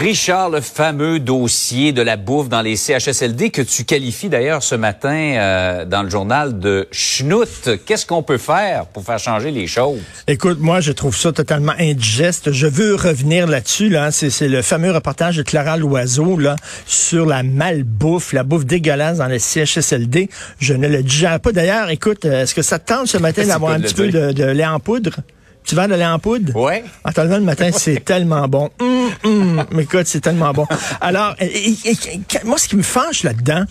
Richard, le fameux dossier de la bouffe dans les CHSLD que tu qualifies d'ailleurs ce matin euh, dans le journal de schnout. Qu'est-ce qu'on peut faire pour faire changer les choses? Écoute, moi, je trouve ça totalement indigeste. Je veux revenir là-dessus. Là. C'est, le fameux reportage de Clara Loiseau là, sur la malbouffe, la bouffe dégueulasse dans les CHSLD. Je ne le digère pas. D'ailleurs, écoute, est-ce que ça te tente ce matin d'avoir un petit peu de, de lait en poudre? Tu vas de lait en poudre? Oui. En te le matin, c'est tellement bon. Hum. Mais écoute, c'est tellement bon. Alors, moi, ce qui me fâche là-dedans,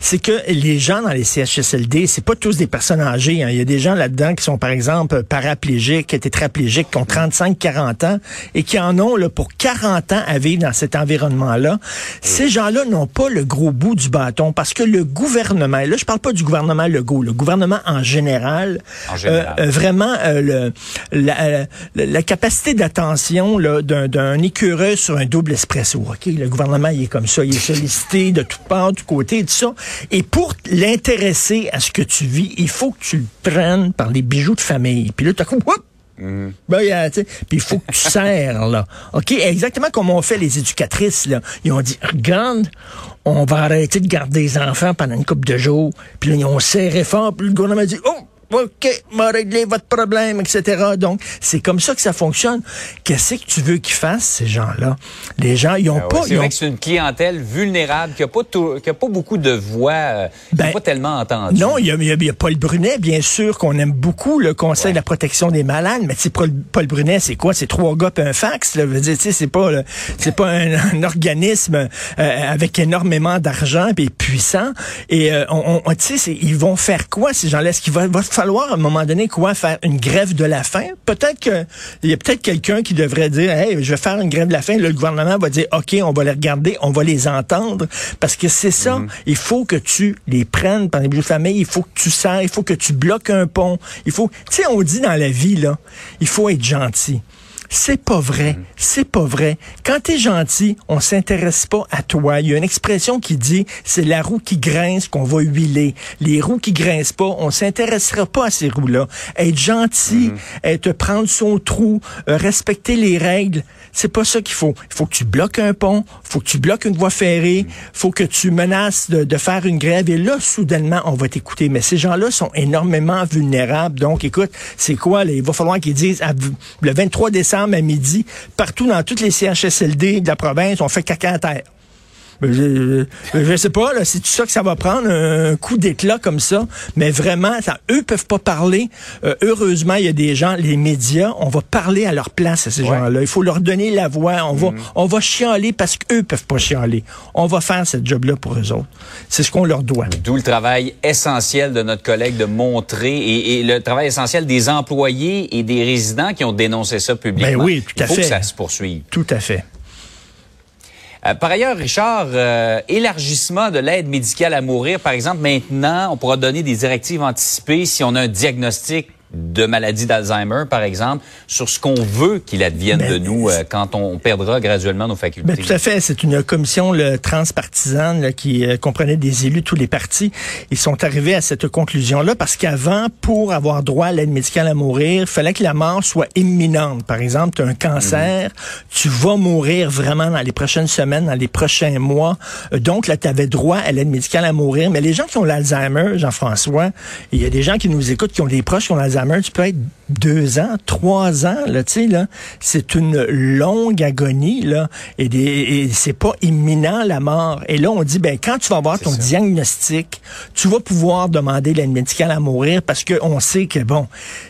c'est que les gens dans les CHSLD, c'est pas tous des personnes âgées. Hein. Il y a des gens là-dedans qui sont, par exemple, paraplégiques, tétraplégiques, qui ont 35, 40 ans et qui en ont là, pour 40 ans à vivre dans cet environnement-là. Ces gens-là n'ont pas le gros bout du bâton parce que le gouvernement, là, je parle pas du gouvernement Legault, le gouvernement en général, en général. Euh, vraiment, euh, le, la, la, capacité d'attention d'un écureuil sur un double espresso. Ok, Le gouvernement, il est comme ça, il est sollicité de toutes parts, du côté, et tout ça. Et pour l'intéresser à ce que tu vis, il faut que tu le prennes par les bijoux de famille. Puis là, tu as comme, mm-hmm. Ben, puis il faut que tu serres, là. OK? Exactement comme ont fait les éducatrices, là. Ils ont dit, regarde, on va arrêter de garder les enfants pendant une couple de jours. Puis là, ils ont serré fort. Puis le gouvernement a dit, oh, OK, m'a réglé votre problème, etc. Donc, c'est comme ça que ça fonctionne. Qu'est-ce que tu veux qu'ils fassent, ces gens-là? Les gens, ils ont ben pas... c'est vrai que c'est une clientèle vulnérable qui n'a pas, pas beaucoup de voix, euh, ben, pas tellement entendu. Non, il y a, y a, Paul Brunet, bien sûr, qu'on aime beaucoup, le Conseil de la protection des malades, mais Paul, Paul Brunet, c'est quoi? C'est trois gars et un fax, là. c'est pas, c'est pas un, organisme euh, avec énormément d'argent et puissant. Et euh, on, on tu sais, ils vont faire quoi, ces gens-là? Est-ce qu'ils vont, vont falloir à un moment donné quoi faire une grève de la faim? Peut-être que il y a peut-être quelqu'un qui devrait dire hey, je vais faire une grève de la faim. le gouvernement va dire OK, on va les regarder, on va les entendre parce que c'est ça, mhm. il faut que tu les prennes par les de famille, il faut que tu sers, il faut que tu bloques un pont. Il faut tu sais on dit dans la vie là, il faut être gentil. C'est pas vrai. C'est pas vrai. Quand t'es gentil, on s'intéresse pas à toi. Il y a une expression qui dit, c'est la roue qui grince qu'on va huiler. Les roues qui grincent pas, on s'intéressera pas à ces roues-là. Être gentil, être mhm. prendre son trou, euh, respecter les règles, c'est pas ça qu'il faut. Il faut que tu bloques un pont, faut que tu bloques une voie ferrée, mhm. faut que tu menaces de, de faire une grève et là, soudainement, on va t'écouter. Mais ces gens-là sont énormément vulnérables. Donc, écoute, c'est quoi? Là? Il va falloir qu'ils disent, le 23 décembre, à midi, partout dans toutes les CHSLD de la province, on fait caca à terre. Ben, je, je, sais pas, là, c'est tout ça que ça va prendre, un coup d'éclat comme ça? Mais vraiment, ça, eux peuvent pas parler. Euh, heureusement, il y a des gens, les médias, on va parler à leur place à ces gens-là. Il faut leur donner la voix. On va, mm. on va chialer parce qu'eux peuvent pas chialer. On va faire ce job-là pour eux autres. C'est ce qu'on leur doit. D'où le travail essentiel de notre collègue de montrer et, le travail essentiel des employés et des résidents qui ont dénoncé ça publiquement. Ben oui, tout à Il faut fait. que ça se poursuive. Tout à fait. Euh, par ailleurs, Richard, euh, élargissement de l'aide médicale à mourir, par exemple, maintenant, on pourra donner des directives anticipées si on a un diagnostic de maladie d'Alzheimer, par exemple, sur ce qu'on veut qu'il advienne de ben, nous euh, quand on perdra graduellement nos facultés. Ben, tout à fait. C'est une commission le, transpartisane qui euh, comprenait des élus de tous les partis. Ils sont arrivés à cette conclusion-là parce qu'avant, pour avoir droit à l'aide médicale à mourir, il fallait que la mort soit imminente. Par exemple, tu as un cancer, mhm. tu vas mourir vraiment dans les prochaines semaines, dans les prochains mois. Donc là, tu avais droit à l'aide médicale à mourir. Mais les gens qui ont l'Alzheimer, Jean-François, il y a des gens qui nous écoutent qui ont des proches qui ont l'Alzheimer tu peux être deux ans, trois ans, là, tu sais, là. C'est une longue agonie, là. Et, et c'est pas imminent, la mort. Et là, on dit, ben, quand tu vas avoir ton diagnostic, tu vas pouvoir demander l'aide médicale à mourir parce qu'on sait que, bon,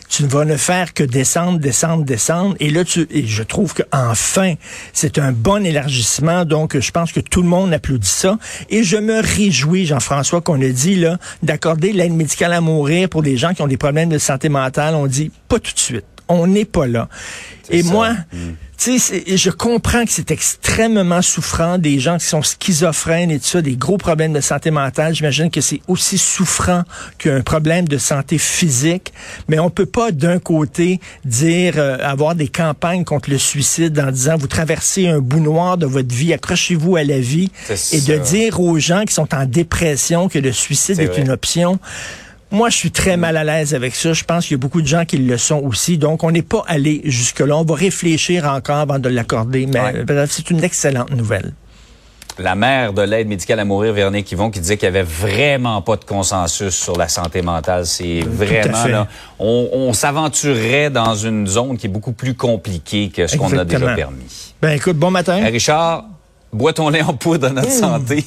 tu ne vas ne faire que descendre, descendre, descendre. Et là, tu, et je trouve que, enfin, c'est un bon élargissement. Donc, je pense que tout le monde applaudit ça. Et je me réjouis, Jean-François, qu'on a dit, là, d'accorder l'aide médicale à mourir pour des gens qui ont des problèmes de santé mentale on dit pas tout de suite. On n'est pas là. Et moi, mm. tu sais, je comprends que c'est extrêmement souffrant des gens qui sont schizophrènes et tout ça, des gros problèmes de santé mentale. J'imagine que c'est aussi souffrant qu'un problème de santé physique. Mais on peut pas d'un côté dire euh, avoir des campagnes contre le suicide en disant vous traversez un bout noir de votre vie, accrochez-vous à la vie, et de dire aux gens qui sont en dépression que le suicide est une option. Moi, je suis très mal à l'aise avec ça. Je pense qu'il y a beaucoup de gens qui le sont aussi. Donc, on n'est pas allé jusque-là. On va réfléchir encore avant de l'accorder. Mais Ouais. bref, c'est une excellente nouvelle. La mère de l'aide médicale à mourir, Véronique Yvon, qui disait qu'il n'y avait vraiment pas de consensus sur la santé mentale. C'est vraiment, là, on, on s'aventurerait dans une zone qui est beaucoup plus compliquée que ce qu'on a déjà permis. Ben, écoute, bon matin. Richard, bois ton lait en poudre à notre santé.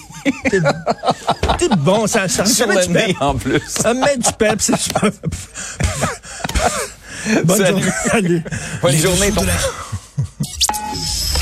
T'es bon, ça, ça, Sur le nez, pep. en plus. Ça met du pep, c'est super. Bonne Salut. journée. Salut. Bonne Les journée, ton